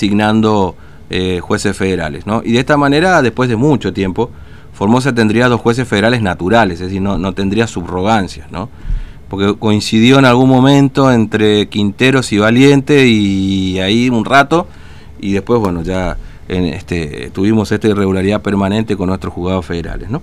designando eh, jueces federales. ¿no? Y de esta manera, después de mucho tiempo, Formosa tendría dos jueces federales naturales, es decir, no, no tendría subrogancias, ¿no? porque coincidió en algún momento entre Quinteros y Valiente y ahí un rato, y después, bueno, ya este, tuvimos esta irregularidad permanente con nuestros juzgados federales. ¿no?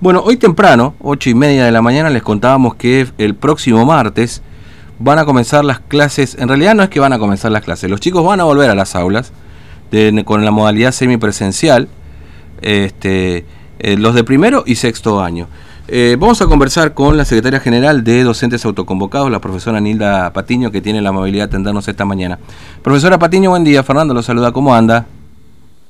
Bueno, hoy temprano, ocho y media de la mañana, les contábamos que el próximo martes van a comenzar las clases, en realidad no es que van a comenzar las clases, los chicos van a volver a las aulas con la modalidad semipresencial, este, eh, los de primero y sexto año. Eh, vamos a conversar con la secretaria general de Docentes Autoconvocados, la profesora Nilda Patiño, que tiene la amabilidad de atendernos esta mañana. Profesora Patiño, buen día. Fernando lo saluda. ¿Cómo anda?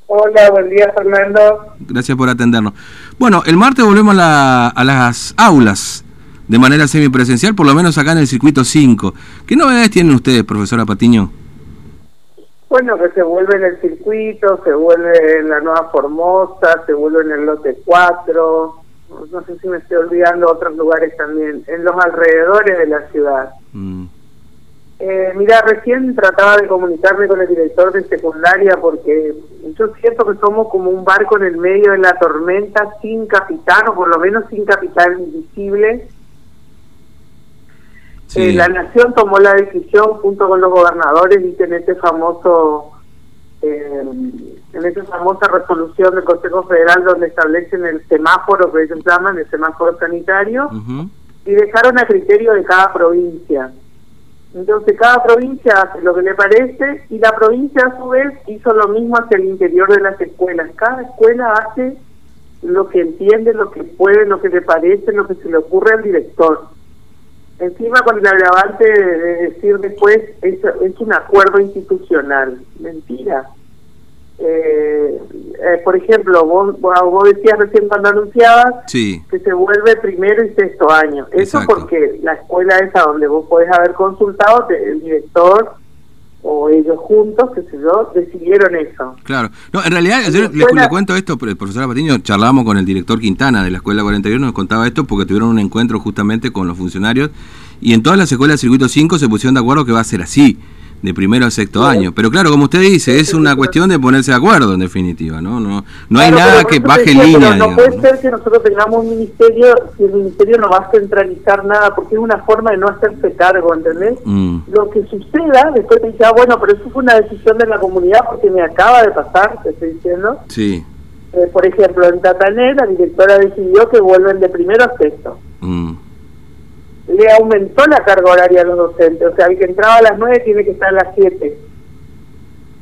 Hola, buen día, Fernando. Gracias por atendernos. Bueno, el martes volvemos a, las aulas de manera semipresencial, por lo menos acá en el circuito 5. ¿Qué novedades tienen ustedes, profesora Patiño? Bueno, que se vuelve en el circuito, se vuelve en la Nueva Formosa, se vuelve en el lote 4, no sé si me estoy olvidando otros lugares también, en los alrededores de la ciudad. Mm. Eh, mira, recién trataba de comunicarme con el director de secundaria porque yo siento que somos como un barco en el medio de la tormenta sin capitán, o por lo menos sin capitán invisible. Eh, la nación tomó la decisión junto con los gobernadores, y en este famoso, eh, en esta famosa resolución del Consejo Federal donde establecen el semáforo que ellos llaman el semáforo sanitario, y dejaron a criterio de cada provincia. Entonces cada provincia hace lo que le parece y la provincia a su vez hizo lo mismo hacia el interior de las escuelas. Cada escuela hace lo que entiende, lo que puede, lo que le parece, lo que se le ocurre al director. Encima con el agravante de decir después es, es un acuerdo institucional. Mentira. Eh, eh, por ejemplo, vos, vos decías recién cuando anunciabas que se vuelve primero y sexto año. Eso porque la escuela es a donde vos podés haber consultado, el director o ellos juntos, qué sé yo, decidieron eso. Claro. No, en realidad, yo le, cuento esto, el profesor Patiño, charlamos con el director Quintana de la Escuela 41, nos contaba esto porque tuvieron un encuentro justamente con los funcionarios y en todas las escuelas del Circuito 5 se pusieron de acuerdo que va a ser así de primero a sexto año. Pero claro, como usted dice, es una cuestión de ponerse de acuerdo, en definitiva, ¿no? No, no hay nada que baje línea. no puede ser que nosotros tengamos un ministerio si el ministerio no va a centralizar nada, porque es una forma de no hacerse cargo, ¿entendés? Mm. Lo que suceda, después te dice, ah, bueno, pero eso fue una decisión de la comunidad porque me acaba de pasar, te estoy diciendo. Sí. Eh, por ejemplo, en Tatané la directora decidió que vuelven de primero a sexto. Mm le aumentó la carga horaria a los docentes. O sea, el que entraba a las 9 tiene que estar a las 7.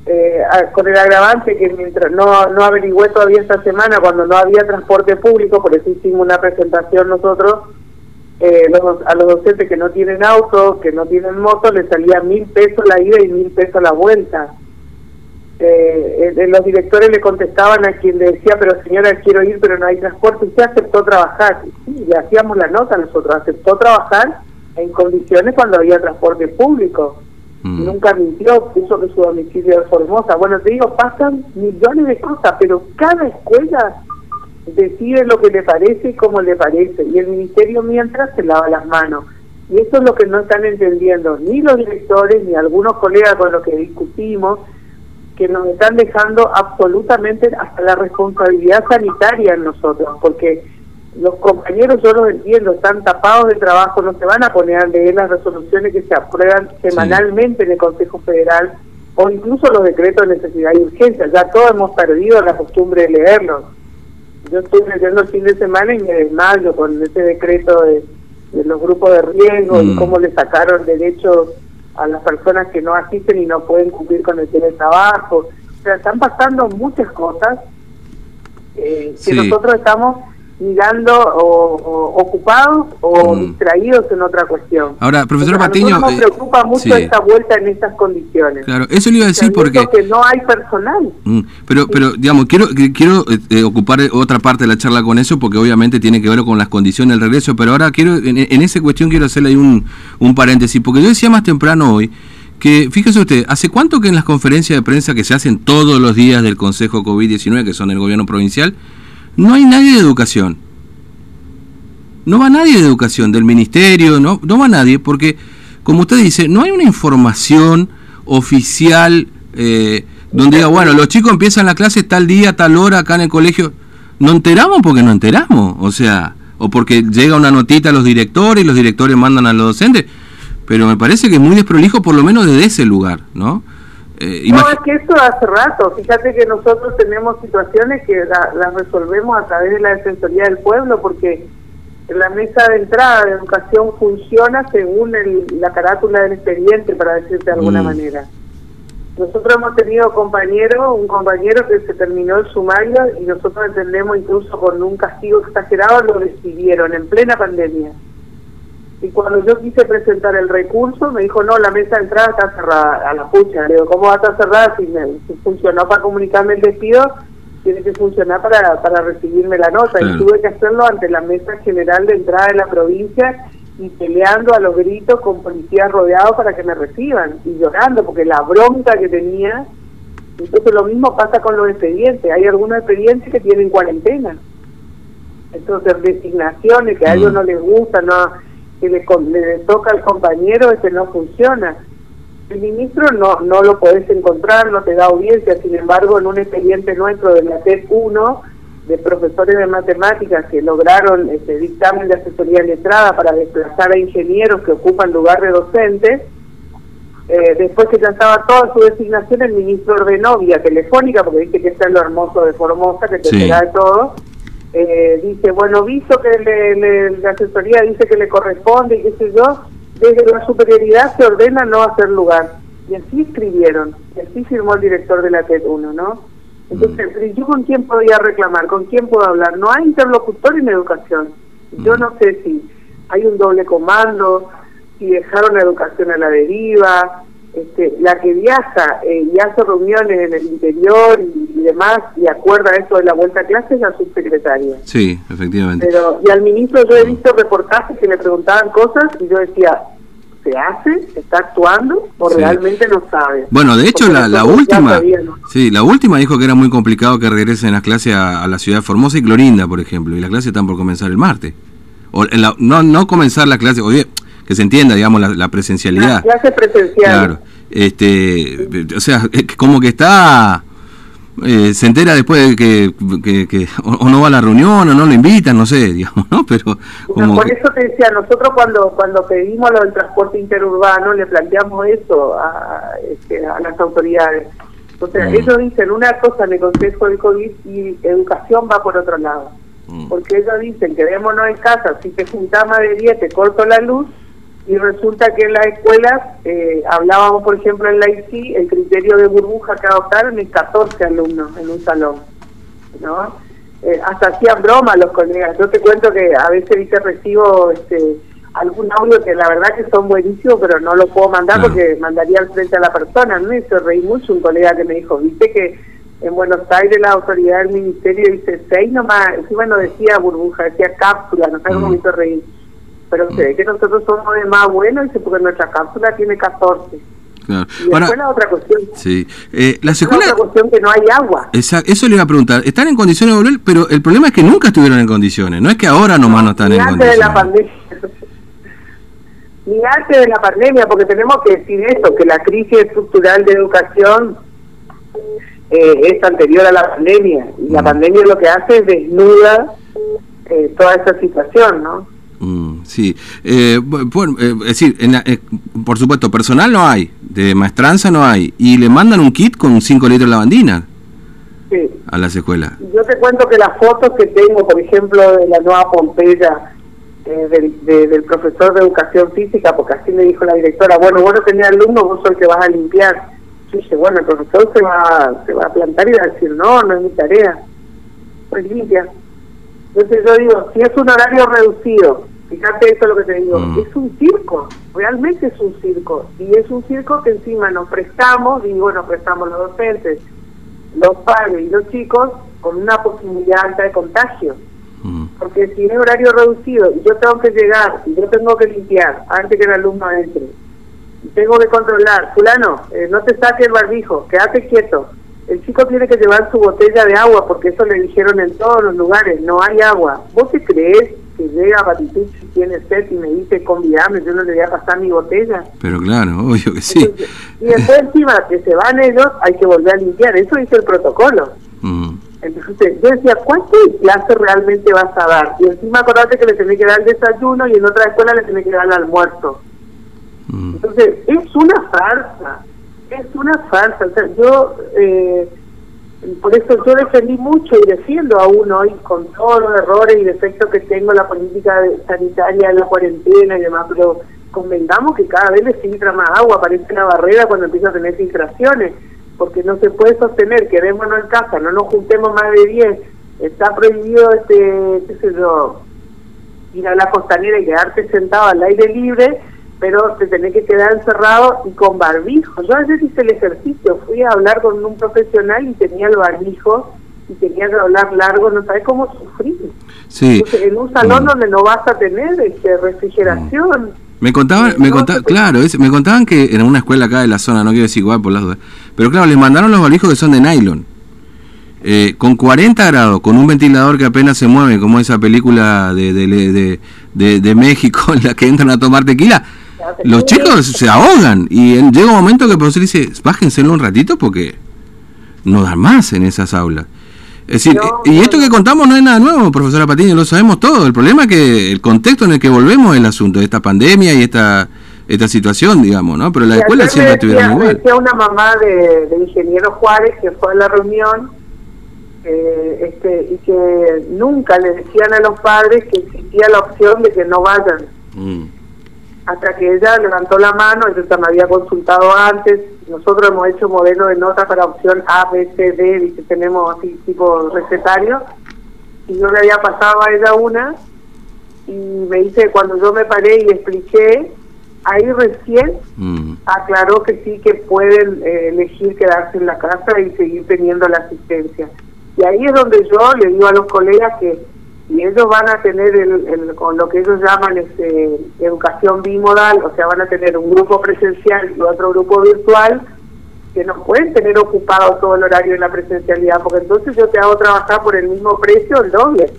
Eh, con el agravante que mientras no, no averigüé todavía esta semana, cuando no había transporte público, por eso hicimos una presentación nosotros, eh, a los docentes que no tienen auto, que no tienen moto, les salía mil pesos la ida y mil pesos la vuelta eh, eh, los directores le contestaban a quien le decía, pero señora, quiero ir, pero no hay transporte. Usted aceptó trabajar. Sí, le hacíamos la nota nosotros. Aceptó trabajar en condiciones cuando había transporte público. Mm. Nunca mintió, puso que su domicilio es Formosa. Bueno, te digo, pasan millones de cosas, pero cada escuela decide lo que le parece y cómo le parece. Y el ministerio mientras se lava las manos. Y eso es lo que no están entendiendo ni los directores ni algunos colegas con los que discutimos que nos están dejando absolutamente hasta la responsabilidad sanitaria en nosotros, porque los compañeros, yo los entiendo, están tapados de trabajo, no se van a poner a leer las resoluciones que se aprueban semanalmente en el Consejo Federal o incluso los decretos de necesidad y urgencia. Ya todos hemos perdido la costumbre de leerlos. Yo estuve leyendo el fin de semana y me desmayo con ese decreto de, los grupos de riesgo y mm. cómo le sacaron derechos a las personas que no asisten y no pueden cumplir con el teletrabajo. O sea, están pasando muchas cosas eh, que nosotros estamos mirando o, ocupados o mm. distraídos en otra cuestión. Ahora, profesor Patiño... nos eh, preocupa mucho esta vuelta en estas condiciones. Claro, eso le iba a decir porque... que no hay personal. Mm, pero, pero digamos, quiero quiero eh, ocupar otra parte de la charla con eso porque obviamente tiene que ver con las condiciones del regreso, pero ahora quiero en, en esa cuestión quiero hacerle ahí un, un paréntesis, porque yo decía más temprano hoy que, fíjese usted, ¿hace cuánto que en las conferencias de prensa que se hacen todos los días del Consejo COVID-19, que son el gobierno provincial, no hay nadie de educación. No va nadie de educación, del ministerio, no, no va nadie, porque, como usted dice, no hay una información oficial eh, donde diga, bueno, los chicos empiezan la clase tal día, tal hora, acá en el colegio. No enteramos porque no enteramos, o sea, o porque llega una notita a los directores y los directores mandan a los docentes, pero me parece que es muy desprolijo por lo menos desde ese lugar, ¿no? Eh, no, es que esto hace rato, fíjate que nosotros tenemos situaciones que las resolvemos a través de la Defensoría del Pueblo porque la mesa de entrada de educación funciona según la carátula del expediente, para decirte de alguna mm. manera. Nosotros hemos tenido compañeros, un compañero que se terminó el sumario y nosotros entendemos incluso con un castigo exagerado lo decidieron en plena pandemia. Y cuando yo quise presentar el recurso, me dijo, no, la mesa de entrada está cerrada, a la pucha. Le digo, ¿cómo va a estar cerrada si, funcionó para comunicarme el despido? Tiene que funcionar para, para recibirme la nota. Y tuve que hacerlo ante la mesa general de entrada de la provincia y peleando a los gritos con policías rodeados para que me reciban y llorando porque la bronca que tenía entonces lo mismo pasa con los expedientes hay algunos expedientes que tienen cuarentena entonces designaciones que a ellos mm. no les gusta no que le, toca al compañero ese no funciona el ministro no no lo podés encontrar no te da audiencia sin embargo en un expediente nuestro de la TEP 1 de profesores de matemáticas que lograron este dictamen de asesoría letrada para desplazar a ingenieros que ocupan lugar de docentes. Eh, después que ya estaba toda su designación, el ministro ordenó vía telefónica, porque dice que está en lo hermoso de Formosa, que te de todo. Eh, dice, bueno, visto que la asesoría dice que le corresponde y qué sé yo, desde la superioridad se ordena no hacer lugar. Y así escribieron, y así firmó el director de la TED 1, ¿no? Entonces, ¿yo con quién podía reclamar? ¿Con quién puedo hablar? No hay interlocutor en educación. Yo no sé si hay un doble comando, si dejaron la educación a la deriva, este, la que viaja eh, y hace reuniones en el interior y, demás y acuerda esto de la vuelta a clase es la subsecretaria. Sí, efectivamente. Pero, y al ministro yo he visto reportajes que le preguntaban cosas y yo decía, se hace, está actuando o realmente no sabe. Bueno, de hecho la, la última, sí, la última dijo que era muy complicado que regresen las clases a, la ciudad de Formosa y Clorinda, por ejemplo, y las clases están por comenzar el martes. O no no comenzar la clase, oye, que se entienda, digamos, la, presencialidad. La clase presencial. Claro. Este, o sea, como que está eh, se entera después de que, o, no va a la reunión o no lo invitan, no sé, digamos, ¿no? Pero por eso te decía, nosotros cuando cuando pedimos lo del transporte interurbano le planteamos eso a, este, a las autoridades. O sea, mm. ellos dicen una cosa en el Consejo del COVID y educación va por otro lado. Mm. Porque ellos dicen, quedémonos en casa, si te juntás más de 10 te corto la luz, y resulta que en las escuelas, eh, hablábamos por ejemplo en la ICI, el criterio de burbuja que adoptaron es 14 alumnos en un salón, ¿no? Eh, hasta hacían broma los colegas. Yo te cuento que a veces ¿viste? recibo este, algún audio que la verdad que son buenísimos, pero no lo puedo mandar porque mandaría al frente a la persona. ¿no? Y se reí mucho un colega que me dijo, viste que en Buenos Aires la autoridad del ministerio dice seis nomás, encima no decía burbuja, decía cápsula, no sé cómo me hizo reír pero se ve que nosotros somos de más buenos porque nuestra cápsula tiene 14. Claro. Y la otra cuestión. Sí. Eh, la segunda otra cuestión que no hay agua. Exacto, eso le iba a preguntar. Están en condiciones de volver, pero el problema es que nunca estuvieron en condiciones. No es que ahora nomás no, están en condiciones. De la pandemia. Ni antes de la pandemia, porque tenemos que decir esto, que la crisis estructural de educación eh, es anterior a la pandemia. Y la mm. pandemia lo que hace es desnuda eh, toda esa situación, ¿no? Mm, sí, eh, bueno, eh, es decir, eh, por supuesto, personal no hay, de maestranza no hay, y le mandan un kit con 5 litros de lavandina sí. a las escuelas. Yo te cuento que las fotos que tengo, por ejemplo, de la nueva Pompeya, del, profesor de educación física, porque así me dijo la directora, bueno, vos no tenés alumnos, vos sos el que vas a limpiar. Yo dije, bueno, el profesor se va, se va a plantar y va a decir, no, no es mi tarea, pues limpia. Entonces yo digo, si es un horario reducido, fíjate esto es lo que te digo, mm. es un circo, realmente es un circo, y es un circo que encima nos prestamos, y bueno, prestamos los docentes, los padres y los chicos, con una posibilidad alta de contagio. Mm. Porque si es horario reducido y yo tengo que llegar y yo tengo que limpiar antes que el alumno entre, y tengo que controlar, fulano, eh, no te saques el barbijo, quédate quieto, el chico tiene que llevar su botella de agua porque eso le dijeron en todos los lugares, no hay agua. ¿Vos te crees que llega a y tiene sed y me dice convidame, yo no le voy a pasar mi botella. Pero claro, obvio que sí. y después encima que se van ellos, hay que volver a limpiar, eso dice el protocolo. Mm. Entonces yo decía, ¿cuánto clase realmente vas a dar? Y encima acordate que le tenés que dar el desayuno y en otra escuela le tenés que dar el almuerzo. Mm. Entonces, es una farsa, es una farsa. O sea, yo... Eh, por eso yo defendí mucho y defiendo aún hoy con todos los errores y defectos que tengo la política sanitaria, la cuarentena y demás, pero convengamos que cada vez le filtra más agua, parece una barrera cuando empieza a tener filtraciones, porque no se puede sostener, quedémonos en casa, no nos juntemos más de 10, está prohibido, este qué sé yo, ir a la costanera y quedarte sentado al aire libre, pero te tenés que quedar encerrado y con barbijo. Yo ayer hice el ejercicio, fui a hablar con un profesional y tenía el barbijo y tenía que hablar largo, no sabes cómo sufrir. Sí. en un salón mm. donde no vas a tener este, refrigeración. Mm. Me contaban, me contaban, claro, me contaban que en una escuela acá de la zona, no quiero decir igual por las dudas, pero claro, les mandaron los barbijos que son de nylon. Eh, con 40 grados, con un ventilador que apenas se mueve, como esa película de, de, de, de México en la que entran a tomar tequila, los chicos se ahogan y llega un momento que el profesor dice, bájenselo un ratito porque no dan más en esas aulas. Es decir, y esto que contamos no es nada nuevo, profesora Patiño, lo sabemos todo. El problema es que el contexto en el que volvemos es el asunto de esta pandemia y esta esta situación, digamos, ¿no? Pero la escuela siempre estuvieron igual. Decía una mamá de, de, ingeniero Juárez que fue a la reunión eh, este, y que nunca le decían a los padres que existía la opción de que no vayan. Mm hasta que ella levantó la mano, ella me había consultado antes, nosotros hemos hecho modelo de nota para opción A, B, C, D, y tenemos así tipo recetario, y yo le había pasado a ella una, y me dice, cuando yo me paré y expliqué, ahí recién mm. aclaró que sí que pueden eh, elegir quedarse en la casa y seguir teniendo la asistencia. Y ahí es donde yo le digo a los colegas que y ellos van a tener el, con lo que ellos llaman este, educación bimodal, o sea, van a tener un grupo presencial y otro grupo virtual, que no pueden tener ocupado todo el horario de la presencialidad, porque entonces yo te hago trabajar por el mismo precio el doble.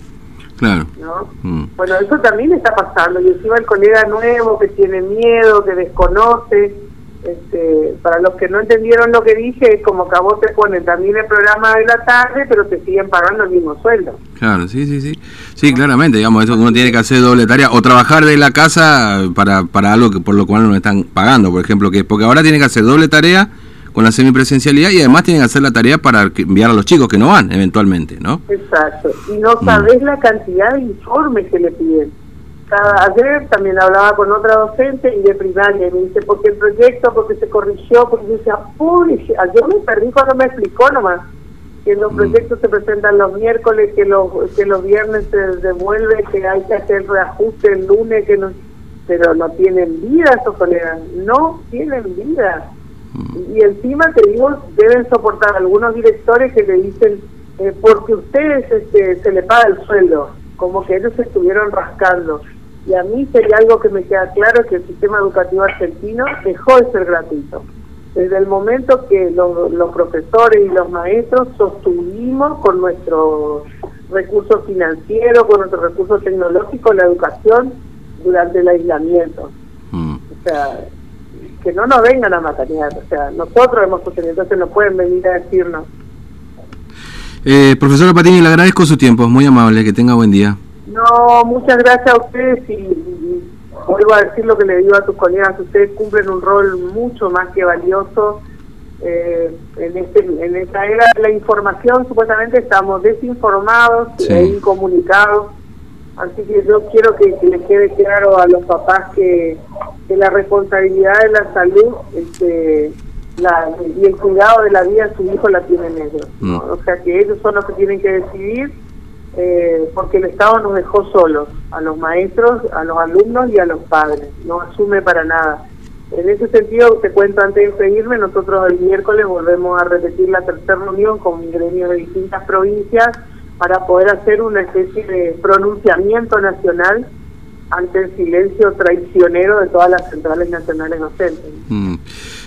Claro. ¿no? Mm. Bueno, eso también está pasando, y encima el colega nuevo que tiene miedo, que desconoce, este, para los que no entendieron lo que dije, es como que a vos te ponen también el programa de la tarde, pero te siguen pagando el mismo sueldo. Claro, sí, sí, sí. Sí, claramente, digamos, eso uno tiene que hacer doble tarea o trabajar de la casa para, para algo que por lo cual no están pagando, por ejemplo, que porque ahora tiene que hacer doble tarea con la semipresencialidad y además tienen que hacer la tarea para enviar a los chicos que no van eventualmente, ¿no? Exacto. Y no mm. sabés la cantidad de informes que le piden ayer también hablaba con otra docente y de primaria y me dice, porque el proyecto, porque se corrigió, porque yo decía, uy, yo me perdí cuando me explicó nomás que los mm. proyectos se presentan los miércoles, que los que los viernes se devuelve, que hay que hacer reajuste el lunes, que no, pero no tienen vida esos colegas, no tienen vida. Mm. Y encima te digo, deben soportar algunos directores que le dicen, eh, porque ustedes este, se le paga el sueldo, como que ellos se estuvieron rascando. Y a mí sería algo que me queda claro que el sistema educativo argentino dejó de ser gratuito. Desde el momento que los, profesores y los maestros sostuvimos con nuestros recursos financieros, con nuestros recursos tecnológicos, la educación durante el aislamiento. Mm. O sea, que no nos vengan a matanear. O sea, nosotros hemos sostenido, entonces no pueden venir a decirnos. Eh, profesora Patini, le agradezco su tiempo, muy amable, que tenga buen día. No, muchas gracias a ustedes y, vuelvo a decir lo que le digo a tus colegas, ustedes cumplen un rol mucho más que valioso. Eh, en, este, en esta era de la información supuestamente estamos desinformados e incomunicados, así que yo quiero que, les quede claro a los papás que, la responsabilidad de la salud este, la, y el cuidado de la vida de su hijo la tienen ellos. Mm. O sea que ellos son los que tienen que decidir eh, porque el Estado nos dejó solos, a los maestros, a los alumnos y a los padres, no asume para nada. En ese sentido, te cuento antes de seguirme, nosotros el miércoles volvemos a repetir la tercera reunión con gremios de distintas provincias para poder hacer una especie de pronunciamiento nacional ante el silencio traicionero de todas las centrales nacionales docentes. Mm.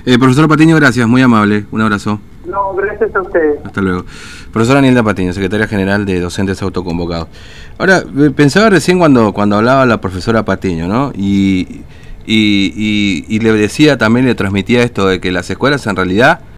Eh, profesor Patiño, gracias, muy amable, un abrazo. No, gracias a ustedes. Hasta luego. Profesora Nilda Patiño, secretaria general de Docentes Autoconvocados. Ahora, eh, pensaba recién cuando, cuando hablaba la profesora Patiño, ¿no? Y, y, y, le decía también, le transmitía esto de que las escuelas en realidad